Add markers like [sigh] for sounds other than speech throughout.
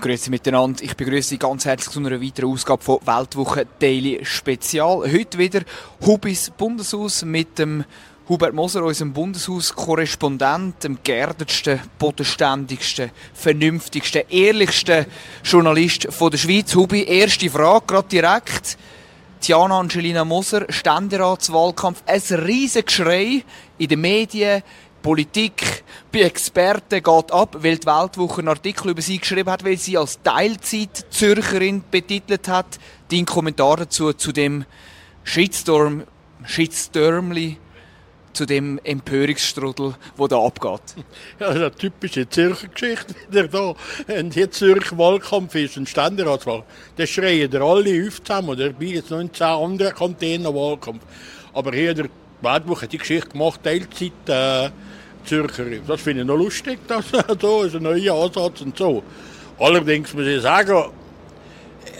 Grüezi miteinander. Ich begrüße Sie ganz herzlich zu einer weiteren Ausgabe von Weltwoche Daily Spezial. Heute wieder Hubis Bundeshaus mit dem Hubert Moser, unserem Bundeshaus-Korrespondent, dem geerdetsten, bodenständigsten, vernünftigsten, ehrlichsten Journalist von der Schweiz. Hubi, erste Frage, gerade direkt. Tiana Angelina Moser, Ständeratswahlkampf, ein riesiges Geschrei in den Medien, Politik bei Experten geht ab, weil die Weltwoche einen Artikel über sie geschrieben hat, weil sie als Teilzeit-Zürcherin betitelt hat. Dein Kommentar dazu, zu dem Shitstorm, Shitstormli, zu dem Empörungsstrudel, [laughs] der da abgeht? Ja, eine typische Zürcher Geschichte wieder da. Und jetzt Zürcher Wahlkampf ist ein Ständeratswahl. Da schreien alle auf zusammen. Oder bei jetzt noch in zehn anderen Container Wahlkampf. Aber hier der Weltwoche hat die Geschichte gemacht, Teilzeit, äh, Zürcher. Das finde ich noch lustig, [laughs] das so ist ein neuer Ansatz und so. Allerdings muss ich sagen,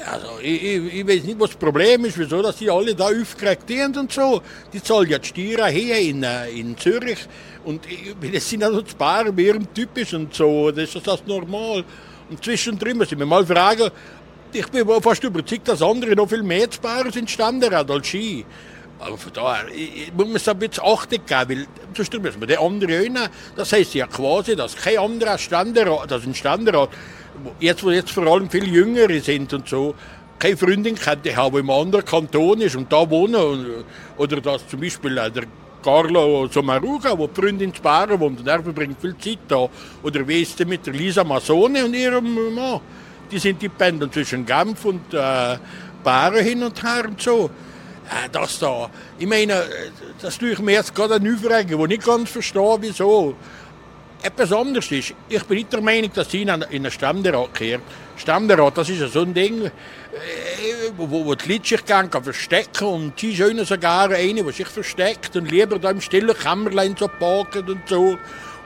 also ich, ich, ich weiß nicht, was das Problem ist, wieso dass die alle da aufgeregt sind und so. Die zahlen ja die Steuern hier in, äh, in Zürich und ich, das sind also die Baren mehr typisch und so, das ist das normal. Und zwischendrin muss ich mir mal fragen, ich bin fast überzeugt, dass andere noch viel mehr zu Baren sind Ständerat als Ski. Aber von daher muss man es ein bisschen Achtung geben, weil sonst müssen wir den anderen nehmen. Das heisst ja quasi, dass kein anderer Ständerat, dass ein Ständerat, jetzt wo jetzt vor allem viel Jüngere sind und so, keine Freundin könnte haben, die im anderen Kanton ist und da wohnen. Oder dass zum Beispiel der Carlo Sommaruga, die Freundin in Baren wohnt und er verbringt viel Zeit da. Oder wie ist es mit der Lisa Masone und ihrem Mann? Die sind die pendeln zwischen Genf und äh, Baren hin und her und so. Äh, das da. Ich meine, das tue ich mir jetzt gerade eine Aufregung, wo ich nicht ganz verstehe, wieso. Etwas anderes ist, ich bin nicht der Meinung, dass sie in einen Ständerat kehrt. Ständerat, das ist so ein Ding, äh, wo, wo die Leute sich gerne verstecken und sie schön sogar eine, die sich versteckt und lieber da im stillen Kämmerlein so parken und so.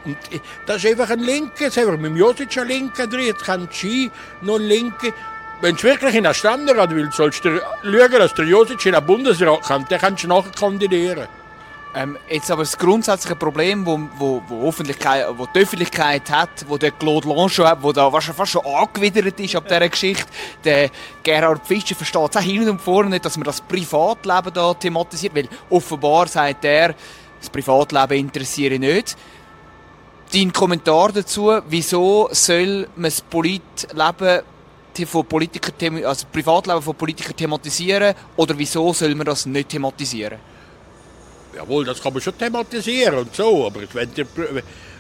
Und äh, das ist einfach ein Linker, jetzt haben wir mit dem Josic einen Linker drin, jetzt kann Ski noch ein Linker. Wenn du wirklich in einen Ständerat willst, sollst du schauen, dass der Josic in den Bundesrat kommt. Dann kannst du nachher kandidieren. Ähm, jetzt aber das grundsätzliche Problem, wo, wo, wo, Öffentlichkeit, wo die Öffentlichkeit hat, wo der Claude Lanchon hat, da fast schon angewidert ist ab dieser Geschichte, der Gerhard Fischer versteht es auch hin und vorne nicht, dass man das Privatleben da thematisiert, weil offenbar sagt er, das Privatleben interessiere nicht. Dein Kommentar dazu, wieso soll man das Politleben von Politikern, also Privatleben von Politikern thematisieren oder wieso soll man das nicht thematisieren? Jawohl, das kann man schon thematisieren und so, aber wenn die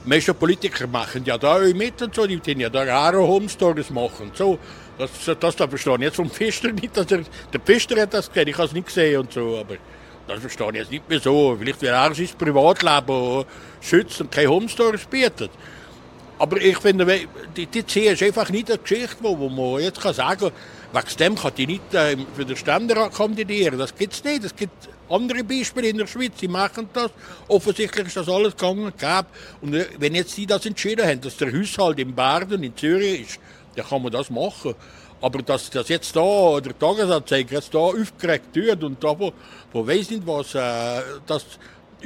meisten Politiker machen ja da mit und so, die können ja da auch Home Stories machen und so. Das, das da verstehe ich jetzt vom Pfister nicht, dass er, der Pfister hat das gesehen, ich habe es nicht gesehen und so, aber das verstehe ich jetzt nicht mehr so. Vielleicht will er sein Privatleben schützen und keine Home Stories bietet. Aber ich finde, die, die C ist einfach nicht eine Geschichte, wo, wo man jetzt kann sagen kann, wegen dem kann die nicht äh, für den Ständerat kandidieren. Das gibt es nicht. Es gibt andere Beispiele in der Schweiz, die machen das. Offensichtlich ist das alles gegangen gab. Und äh, wenn jetzt sie das entschieden haben, dass der Haushalt in Baden, in Zürich ist, dann kann man das machen. Aber dass das jetzt da, der Tagesanzeiger jetzt da aufgeregt wird und da, wo, wo weiß nicht was, äh, das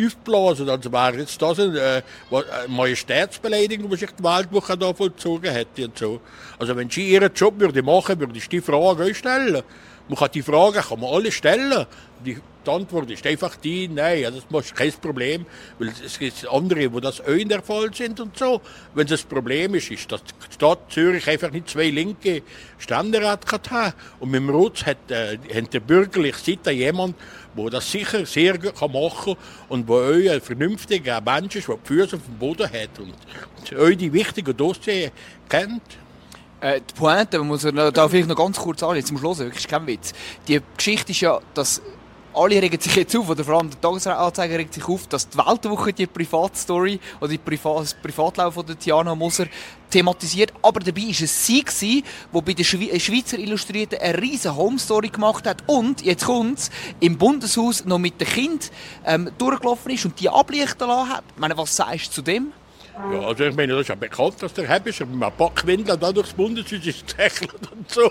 aufgeblasen. Also war jetzt das eine, äh, eine Majestätsbeleidigung, die sich die Weltwoche da vollzogen hätte und so. Also wenn sie ihren Job würde machen, würde ich die Frage stellen. Man kann die Frage kann man alle stellen. Die, Antwort ist einfach die, nein, also das ist kein Problem, weil es gibt andere, wo das auch in der Fall sind und so. Wenn das Problem ist, ist, dass die Stadt Zürich einfach nicht zwei linke Ständerat hat. Und mit dem Rutz hat, äh, hat der bürgerliche Seite jemand, wo das sicher sehr gut machen kann und wo euch ein vernünftiger Mensch ist, der die Füße auf dem Boden hat und, und euch die wichtigen Dossiers kennt. Äh, die Pointe, muss vielleicht noch ganz kurz an, zum Schluss, wirklich kein Witz. Die Geschichte ist ja, dass alle regen sich jetzt auf, oder vor allem der Tagesanzeiger regt sich auf, dass die Weltwoche die Privatstory oder die Privat das Privatlauf von Tiana Moser thematisiert. Aber dabei war es sie, gewesen, die bei den äh, Schweizer Illustrierten eine riesige Home-Story gemacht hat und, jetzt kommt's, im Bundeshaus noch mit dem Kind ähm, durchgelaufen ist und die ablichten lassen hat. Ich meine, was sagst du zu dem? Ja, also ich meine, das ist ja bekannt, dass der Hebischer mit einem Backwindel da durchs Bundeshaus ist [laughs] gezächelt und so.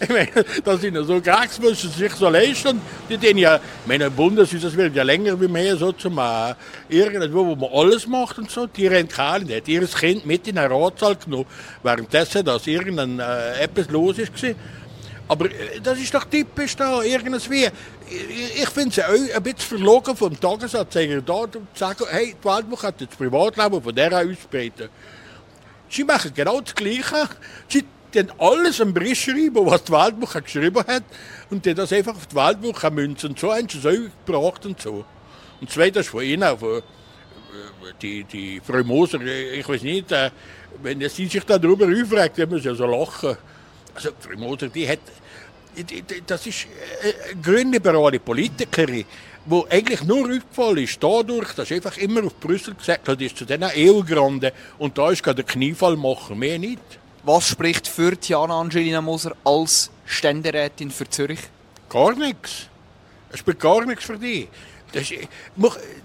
Ich meine, das sind ja so Gags, müssen sie sich so leisten. Die den ja, ich meine, Bundeshaus, das wird ja länger wie mehr so zum äh, irgendwo, wo man alles macht und so. Die rennt keine, die hat ihr Kind mit in den Ratsaal genommen, währenddessen, dass irgendein äh, etwas los ist. Gewesen. Aber äh, das ist doch typisch da, irgendwie. Ich finde es auch ein bisschen verlogen vom Tagesanzeiger da zu sagen, hey, die Weltwoche hat das Privatleben von der ausbreiten. Sie machen genau das Gleiche. Sie dann alles am Bericht schreiben, was die Weltwoche geschrieben hat, und dann das einfach auf die Weltwoche münzen. So haben sie es auch gebracht und so. Und zweitens von ihnen, von, äh, die, die Frau Moser, ich weiß nicht, äh, wenn sie sich darüber aufregt, dann muss sie ja so lachen. Also, Frau Moser, die hat, das ist eine grünliberale Politikerin, die eigentlich nur aufgefallen ist, dadurch, dass einfach immer auf Brüssel gesagt hat, ist zu diesen EU-Granden und da ist gerade der Kniefall machen, mehr nicht. Was spricht für Tiana Angelina Moser als Ständerätin für Zürich? Gar nichts. Es spricht gar nichts für die. Das,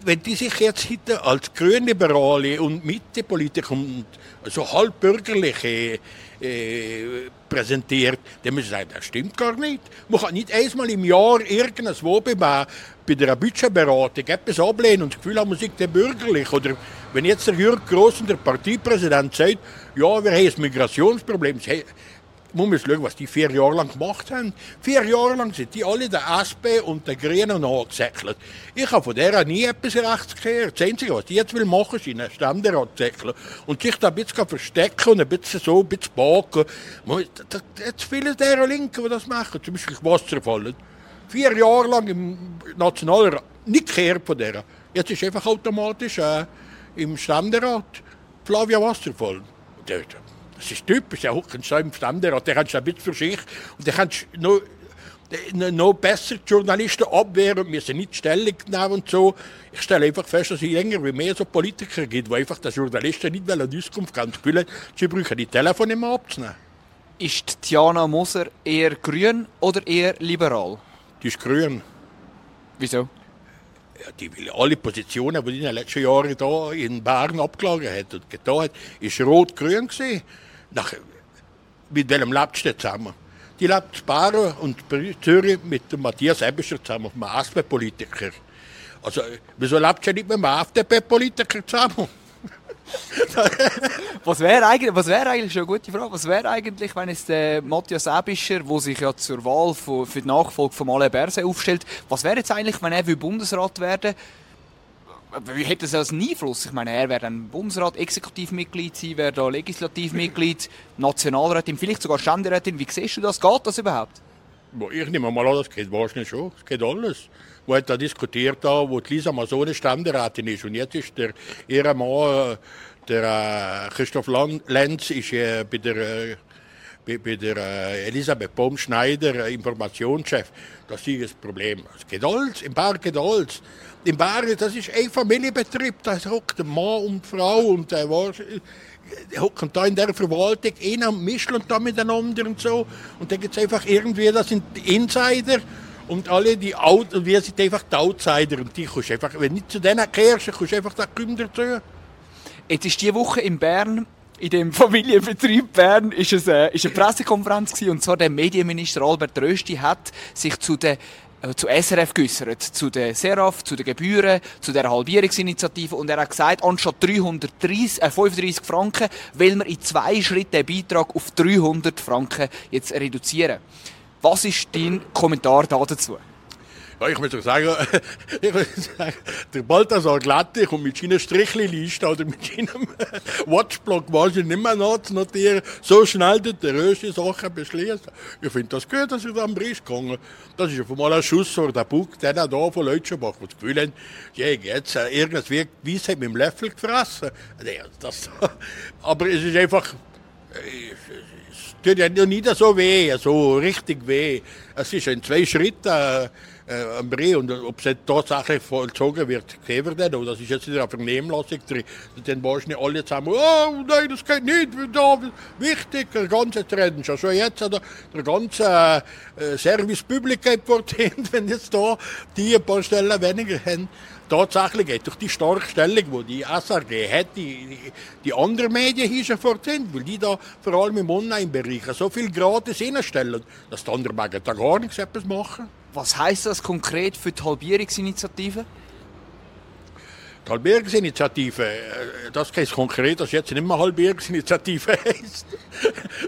wenn die sich jetzt heute als Grünliberale und Mittepolitiker und so halbbürgerliche äh, präsentiert, dann müssen sie sagen, das stimmt gar nicht. Man kann nicht einmal im Jahr irgendwo bei, bei der Budgetberatung etwas ablehnen und das Gefühl haben, man sei der bürgerlich. Oder wenn jetzt der Jürg Gross, der Parteipräsident, sagt, ja, wir haben ein Migrationsproblem, muss man schauen, was die vier Jahre lang gemacht haben. Vier Jahre lang sind die alle der SP und der Grünen nachgesäckelt. Ich habe von der nie etwas rechts gehört. Das Einzige, was die jetzt will machen, ist in einen Ständerat säckeln. Und sich da ein bisschen verstecken und ein bisschen so, ein bisschen baken. Jetzt viele der Linken, die das machen, zum Beispiel Wasserfallen. Vier Jahre lang im Nationalrat, nicht gehört von der. Jetzt ist einfach automatisch äh, im Ständerat Flavia Wasserfall. Das ist typisch, der hockt so im Ständerat, der hat ein bisschen für sich und der kann noch, noch besser die Journalisten abwehren und müssen nicht Stellung nehmen und so. Ich stelle einfach fest, dass es länger wie mehr so Politiker gibt, die einfach den Journalisten nicht eine Auskunft geben wollen. Sie brauchen die Telefone immer abzunehmen. Ist Tiana Moser eher grün oder eher liberal? Die ist grün. Wieso? Ja, die will alle Positionen, die die in den letzten Jahren hier in Bern abgelagert hat und getan hat, ist rot-grün gewesen. Nach, mit welchem lebst du zusammen? Die lebt in Baren und Zürich mit dem Matthias Ebischer zusammen, einem SP-Politiker. Also, wieso lebt du nicht mit einem FDP-Politiker zusammen? [laughs] [laughs] was wäre eigentlich, was wär eigentlich, schon eine gute Frage, was wäre eigentlich, wenn es der Matthias Ebischer, der sich ja zur Wahl für, die Nachfolge von Alain Berset aufstellt, was wäre jetzt eigentlich, wenn er Bundesrat werden wie hätte das einen Einfluss? Ich meine, er wäre dann Bundesrat, Exekutivmitglied sein, wäre da Legislativmitglied, Nationalrätin, vielleicht sogar Ständerätin. Wie siehst du das? Geht das überhaupt? Ich nehme mal an, das geht wahrscheinlich schon. Das geht alles. Wo hat da diskutiert, wo Lisa Masone Ständerätin ist. Und jetzt ist der, ihr Mann, der äh, Christoph Lenz, ist äh, bei der, äh, bei, der äh, Elisabeth Baumschneider äh, Informationschef. Das ist das Problem. Es geht alles. Im Berg geht alles. Im Berg, das ist ein Familienbetrieb. Da hockt ein Mann und Frau und der war hocken da in der Verwaltung, einer mischt da miteinander und so. Und dann gibt es einfach irgendwie, das sind die Insider und alle die Out und wir sind einfach die Outsider und die kannst einfach, wenn du nicht zu denen kehrst, kannst du einfach da Kümmern dazu. Jetzt ist diese Woche in Bern in dem [laughs] Familienbetrieb Bern ist es äh, ist eine Pressekonferenz gewesen, und zwar der Medienminister Albert Rösti hat sich zu der äh, zu SRF geäußert, zu der Seraf, zu den Gebühren, zu der Halbierungsinitiative und er hat gesagt, anstatt 330, äh, 35 Franken will man in zwei Schritten den Beitrag auf 300 Franken jetzt reduzieren. Was ist dein Kommentar dazu? Ja, ich muss doch sagen, [laughs] ich muss sagen der Balthasar Glatte kommt mit seiner Strichliste oder mit seinem [laughs] Watchblock wahrscheinlich nicht mehr nachzunotieren, so schnell der erste Sachen beschließen. Ich finde das gut, dass ich da am Brief gegangen Das ist auf einmal ein Schuss vor der Bug, der da von Leutschenbach, die das Gefühl haben, ja, jetzt äh, irgendwie Weisheit mit dem Löffel gefressen. Das, [laughs] aber es ist einfach, äh, es tut ja nie so weh, so richtig weh. Es ist in zwei Schritten äh, äh, und ob es tatsächlich vollzogen wird, sehen wir dann. Das ist jetzt in der Vernehmlassung drin. Dann wahrscheinlich alle zusammen, oh nein, das geht nicht, da, wichtig, der ganze Trend, schon so jetzt, der, der ganze äh, Service Public geht [laughs] wenn jetzt da die ein paar Stellen weniger haben tatsächlich geht durch die starke Stellung, die die SRG hat, die, die, die anderen Medien hier schon fort sind, weil die da vor allem im Online-Bereich so viel gratis hinstellen, dass die anderen da gar nichts etwas machen. Was heisst das konkret für die Halbierungsinitiative? Die Halbierungsinitiative, äh, das heißt konkret, dass jetzt nicht mehr Halbierungsinitiative [laughs] heisst,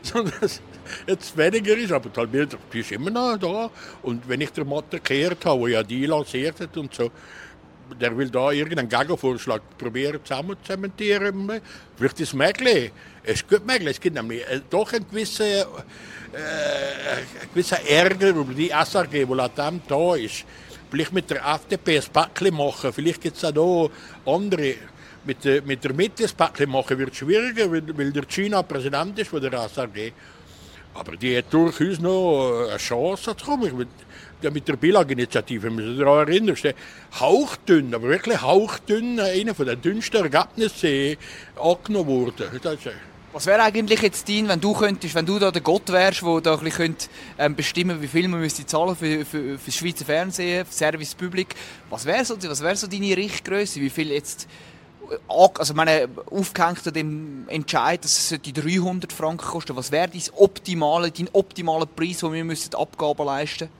sondern dass jetzt weniger ist, aber die Halbierungsinitiative ist immer noch da. Und wenn ich der Mathe gehört habe, wo ja die lanciert hat und so, der will da irgendeinen Gegenvorschlag probieren zusammen zu zementieren. Vielleicht ist es möglich. Es gut möglich. Es gibt nämlich äh, doch einen gewissen, äh, gewissen Ärger über die SRG, die latent da ist. Vielleicht mit der FDP ein Päckchen machen. Vielleicht gibt es auch da andere. Mit der, mit der Mitte ein Päckchen machen wird schwieriger, weil, weil der China Präsident ist von der SRG. Aber die hat durchaus noch eine Chance zu kommen ja, mit der Bilag-Initiative, müssen Sie daran erinnern, hauchdünn, aber wirklich hauchdünn, einer von den dünnsten Ergebnissen angenommen worden. Was wäre eigentlich jetzt dein, wenn du könntest, wenn du da der Gott wärst, der da ein bisschen ähm, bestimmen wie viel man müsste zahlen für, für, für das Schweizer Fernsehen, für Service Public. Was wäre so, wär so deine Richtgröße? Wie viel jetzt also meine, aufgehängt an dem Entscheid, dass es 300 Franken kosten Was wäre dein optimale, dein optimaler Preis, den wir Abgaben leisten müssten?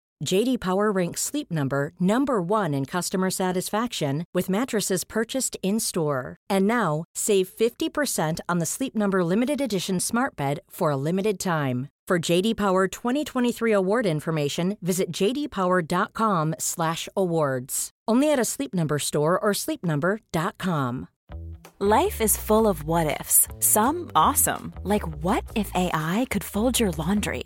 JD Power ranks Sleep Number number 1 in customer satisfaction with mattresses purchased in-store. And now, save 50% on the Sleep Number limited edition Smart Bed for a limited time. For JD Power 2023 award information, visit jdpower.com/awards. Only at a Sleep Number store or sleepnumber.com. Life is full of what ifs. Some awesome, like what if AI could fold your laundry,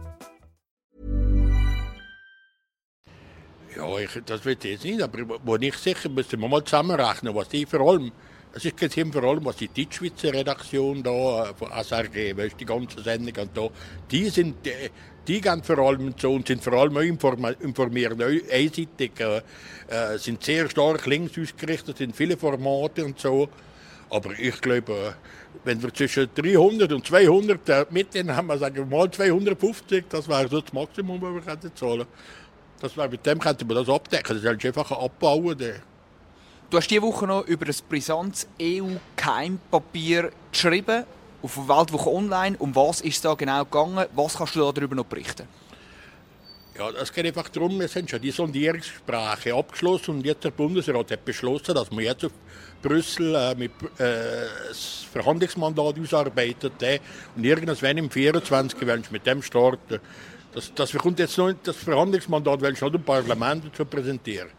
Ja, ich, das wird jetzt nicht, aber wo ich sicher müssen wir mal zusammenrechnen, was die vor allem, es ist jetzt vor allem, was die Deutschschweizer Redaktion da äh, von SRG, weißt, die ganze Sendung und da, die sind, äh, die gehen vor allem zu und sind vor allem informiert, einseitig, äh, sind sehr stark links ausgerichtet, sind viele Formate und so. Aber ich glaube, wenn wir zwischen 300 und 200 äh, mitnehmen, haben wir sagen wir mal 250, das wäre so das Maximum, was wir zahlen das Mit dem könnten wir das abdecken, das ist einfach ein Abbauen. Du hast diese Woche noch über ein brisantes EU-Keimpapier geschrieben auf der Weltwoche Online. Um was ist es da genau gegangen? Was kannst du darüber noch berichten? Ja, es geht einfach darum, wir sind schon die Sondierungsgespräche abgeschlossen und jetzt der Bundesrat hat beschlossen, dass man jetzt auf Brüssel äh, mit, äh, das Verhandlungsmandat ausarbeitet äh, und irgendwann im 24. werden mit dem starten. Das, das kommt jetzt noch das Verhandlungsmandat, wenn schon dem Parlament zu präsentieren.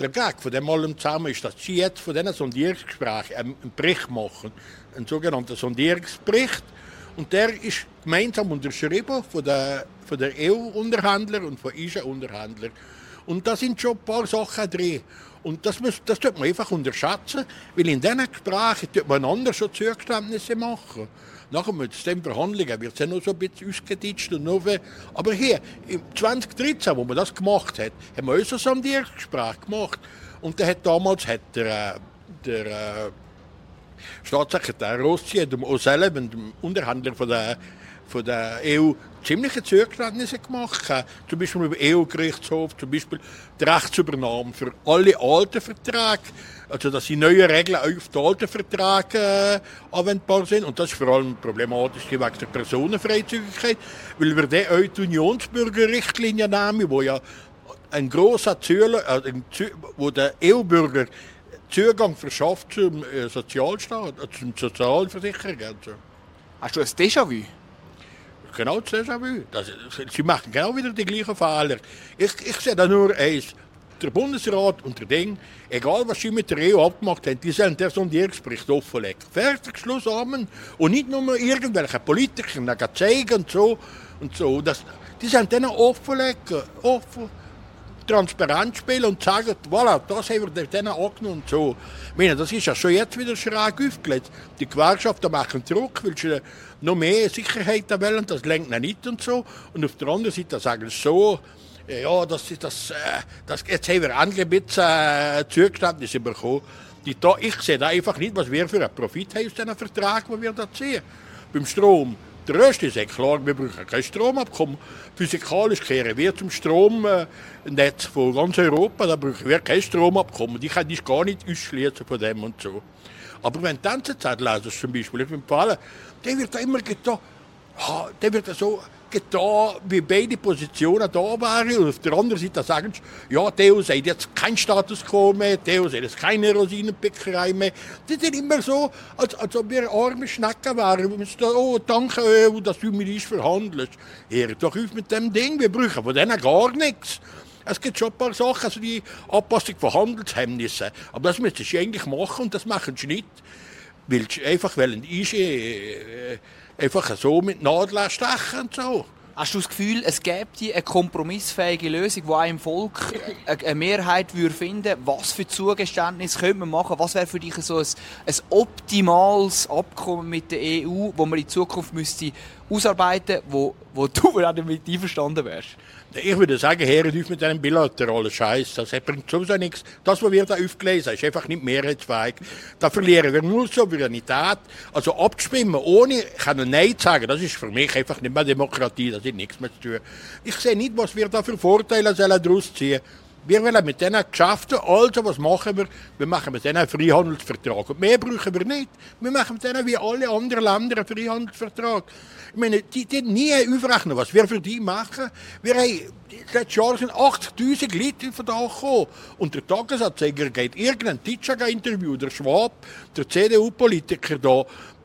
Der Gag von dem allem zusammen ist, dass Sie jetzt von diesen Sondierungsgesprächen einen Bericht machen, einen sogenannten Sondierungsbericht. Und der ist gemeinsam unterschrieben von der, von der EU-Unterhändler und von ISA-Unterhändler. Und da sind schon ein paar Sachen drin. Und das, muss, das tut man einfach unterschätzen, weil in diesen Gesprächen tut man einander schon Zugeständnisse machen. Nachher mit den Verhandlungen wird es ja noch so ein bisschen ausgeditscht. Und noch Aber hier, im 2013, wo man das gemacht hat, haben wir unser Sondierungsgespräch gemacht. Und der hat damals hat der, äh, der äh, Staatssekretär Rossi, dem O'Sullivan, dem Unterhändler von der, von der EU, ziemliche Zugeständnisse gemacht. Zum Beispiel über EU-Gerichtshof, zum Beispiel die Rechtsübernahme für alle alten Verträge. Also, dass die neuen Regeln auf die alten Verträge äh, anwendbar sind. Und das ist vor allem problematisch wegen der Personenfreizügigkeit, weil wir die Unionsbürgerrichtlinie nehmen, wo ja ein großer äh, wo der EU-Bürger Zugang verschafft zum äh, Sozialstaat, äh, zum Sozialversicherung. Also. Hast du ein Déjà-vu? Genau das Déjà-vu. Sie machen genau wieder die gleichen Fehler. Ich, ich sehe da nur eins. Der Bundesrat und der Ding, egal was sie mit der EU abgemacht haben, die sollen das Sondierungsbericht offenlegen. Fertig, Schluss, Amen. Und nicht nur irgendwelche Politiker zeigen und so. Und so. Das, die sollen dann offenlegen. Offen transparent spielen und sagen, voilà, das haben wir denen angenommen und so. Ich meine, das ist ja schon jetzt wieder schräg aufgelegt. Die Gewerkschaften machen zurück, weil sie noch mehr Sicherheit wollen, das lenkt nicht und so. Und auf der anderen Seite sagen sie so, ja, das, das, äh, das, jetzt haben wir bisschen äh, Zugeständnisse bekommen. Die da, ich sehe da einfach nicht, was wir für einen Profit haben aus diesen Vertrag, den wir da ziehen. Beim Strom der Rest ist klar, wir brauchen kein Stromabkommen. Physikalisch kehren wir zum Stromnetz von ganz Europa, da brauchen wir kein Stromabkommen. Die kann ich gar nicht ausschließen von dem und so. Aber wenn die NZZ lesen zum Beispiel, ich bin Fall, der wird da immer getan, der wird so getan, wie beide Positionen da waren. Und auf der anderen Seite sagen sie, ja, Theo sagt jetzt kein Status quo mehr, Theo sagt jetzt keine Rosinenpickerei mehr. Das ist immer so, als, als ob wir arme Schnecken wären. Oh, danke, dass du mit uns verhandelst. Hör doch auf mit dem Ding, wir brauchen von denen gar nichts. Es gibt schon ein paar Sachen, also die Anpassung von Handelshemmnissen. Aber das müssen sie eigentlich machen und das machen sie nicht. Weil sie einfach wollen, ich, äh, einfach so mit Nadeln stechen und so. Hast du das Gefühl, es gäbe eine kompromissfähige Lösung, die einem Volk eine Mehrheit würde finden Was für Zugeständnisse könnte man machen? Was wäre für dich so ein, ein optimales Abkommen mit der EU, das man in Zukunft müsste ausarbeiten müsste, wo, du [laughs] damit einverstanden wärst? Ich würde sagen, hören auf mit einem bilateralen Scheiß. Das bringt sowieso nichts. Das, was wir da aufgelesen haben, ist einfach nicht mehrheitsfähig. Da verlieren wir nur Souveränität. Also abzuschwimmen, ohne kann Nein sagen, das ist für mich einfach nicht mehr Demokratie. Das hat nichts mehr zu tun. Ich sehe nicht, was wir da für Vorteile daraus ziehen sollen. Wir wollen mit diesen Geschäften, also was machen wir? Wir machen mit denen einen Freihandelsvertrag. Und mehr brauchen wir nicht. Wir machen mit denen wie alle anderen Länder einen Freihandelsvertrag. Ich meine, die, die nie aufrechnen, was wir für die machen. Wir haben, letztes Jahr sind 80'000 Leute von da gekommen. Und der Tagesanzeiger geht irgendein Titschaga-Interview, der Schwab, der CDU-Politiker da,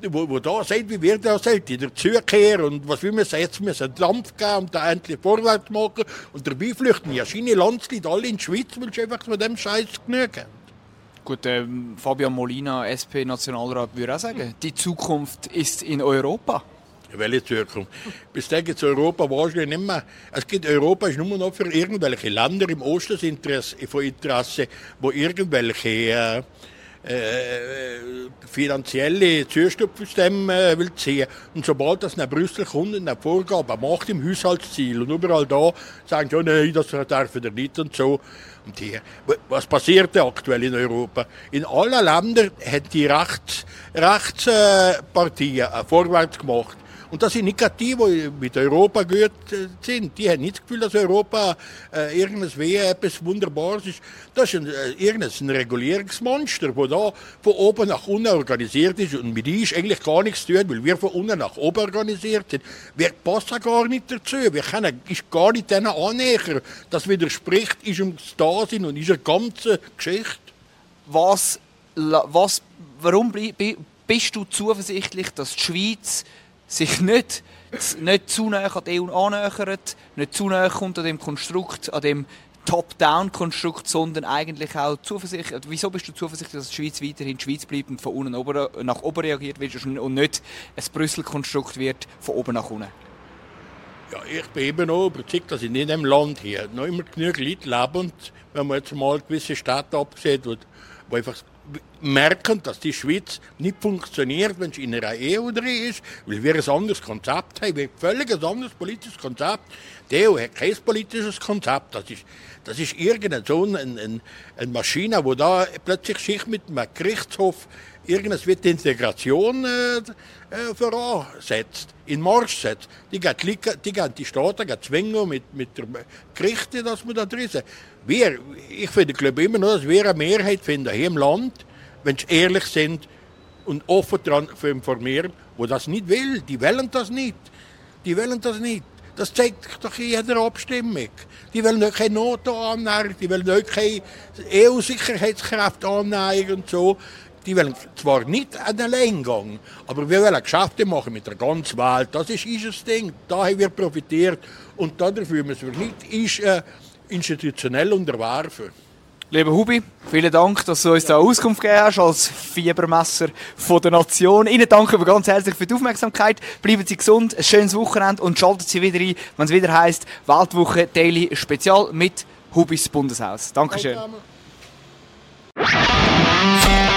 wo, wo da sagt, wie wir das halt in der Zukehr und was wir müssen jetzt müssen Dampf geben und da endlich vorwärts machen und dabei flüchten ja seine Landsleute alle in die Schweiz, weil sie einfach mit dem Scheiß genügen. Gut, ähm, Fabian Molina, SP-Nationalrat, würde auch sagen, die Zukunft ist in Europa. Welche Zukunft? Bis dahin gibt es Europa wahrscheinlich nicht mehr. Es gibt Europa ist nur noch für irgendwelche Länder im Osten von Interesse, wo irgendwelche äh, äh, finanzielle Zustupfsystem äh, will ziehen. Und sobald das nach Brüssel kommt und eine Vorgabe macht im Haushaltsziel und überall da sagen sie, oh nein, das dürfen wir nicht und so. Und hier, was passiert aktuell in Europa? In allen Ländern hat die Rechts, Rechtspartien äh, vorwärts gemacht. Und das sind nicht gerade die, die mit Europa gut äh, sind. Die haben nicht das Gefühl, dass Europa äh, irgendwas wie etwas Wunderbares ist. Das ist ein, äh, irgendein Regulierungsmonster, das da von oben nach unten organisiert ist. Und mit uns eigentlich gar nichts zu tun, weil wir von unten nach oben organisiert sind. Wir passen gar nicht dazu. Wir können ist gar nicht denen annähern. Das widerspricht unserem Dasein und unserer ganzen Geschichte. Was, was, warum bist du zuversichtlich, dass die Schweiz sich nicht, nicht zu nah an die EU annähert, nicht zu nah kommt an dem Konstrukt, an dem Top-Down-Konstrukt, sondern eigentlich auch zuversichtlich. Wieso bist du zuversichtlich, dass die Schweiz weiterhin die Schweiz bleibt und von unten nach oben reagiert wird und nicht ein Brüssel-Konstrukt wird von oben nach unten? Ja, ich bin eben auch überzeugt, dass in diesem Land hier noch immer genügend Leute leben. Und wenn man jetzt mal gewisse Städte absieht, wo, wo einfach merken, dass die Schweiz nicht funktioniert, wenn sie in einer EU drin ist, weil wir ein anderes Konzept haben, wir haben ein völlig ein anderes politisches Konzept. Die EU hat kein politisches Konzept, das ist, das ist irgendeine so eine, eine Maschine, wo da plötzlich sich mit einem Gerichtshof irgendwas wird die Integration äh, äh, voraussetzt, in Marsch setzt. Die geht, die, geht die Staaten geht zwingen mit, mit der Gerichte, dass man da drin ist. Wir, ich finde, glaube immer noch, dass wir eine Mehrheit finden hier im Land, wenn sie ehrlich sind und offen daran informieren, wo das nicht will. Die wollen das nicht. Die wollen das nicht. Das zeigt doch in jeder Abstimmung. Die wollen nicht keine Noten annehmen, die wollen nicht keine EU-Sicherheitskräfte annehmen und so. Die wollen zwar nicht einen Alleingang, aber wir wollen Geschäfte machen mit der ganzen Welt. Das ist unser Ding. Da haben wir profitiert und dafür müssen wir nicht ist, äh, institutionell unterwerfen. Lieber Hubi, vielen Dank, dass du uns da Auskunft gegeben hast als Fiebermesser von der Nation. Ihnen danken wir ganz herzlich für die Aufmerksamkeit. Bleiben Sie gesund, ein schönes Wochenende und schalten Sie wieder ein, wenn es wieder heißt Weltwoche Daily Spezial mit Hubis Bundeshaus. Dankeschön. Danke.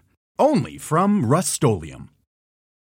only from Rust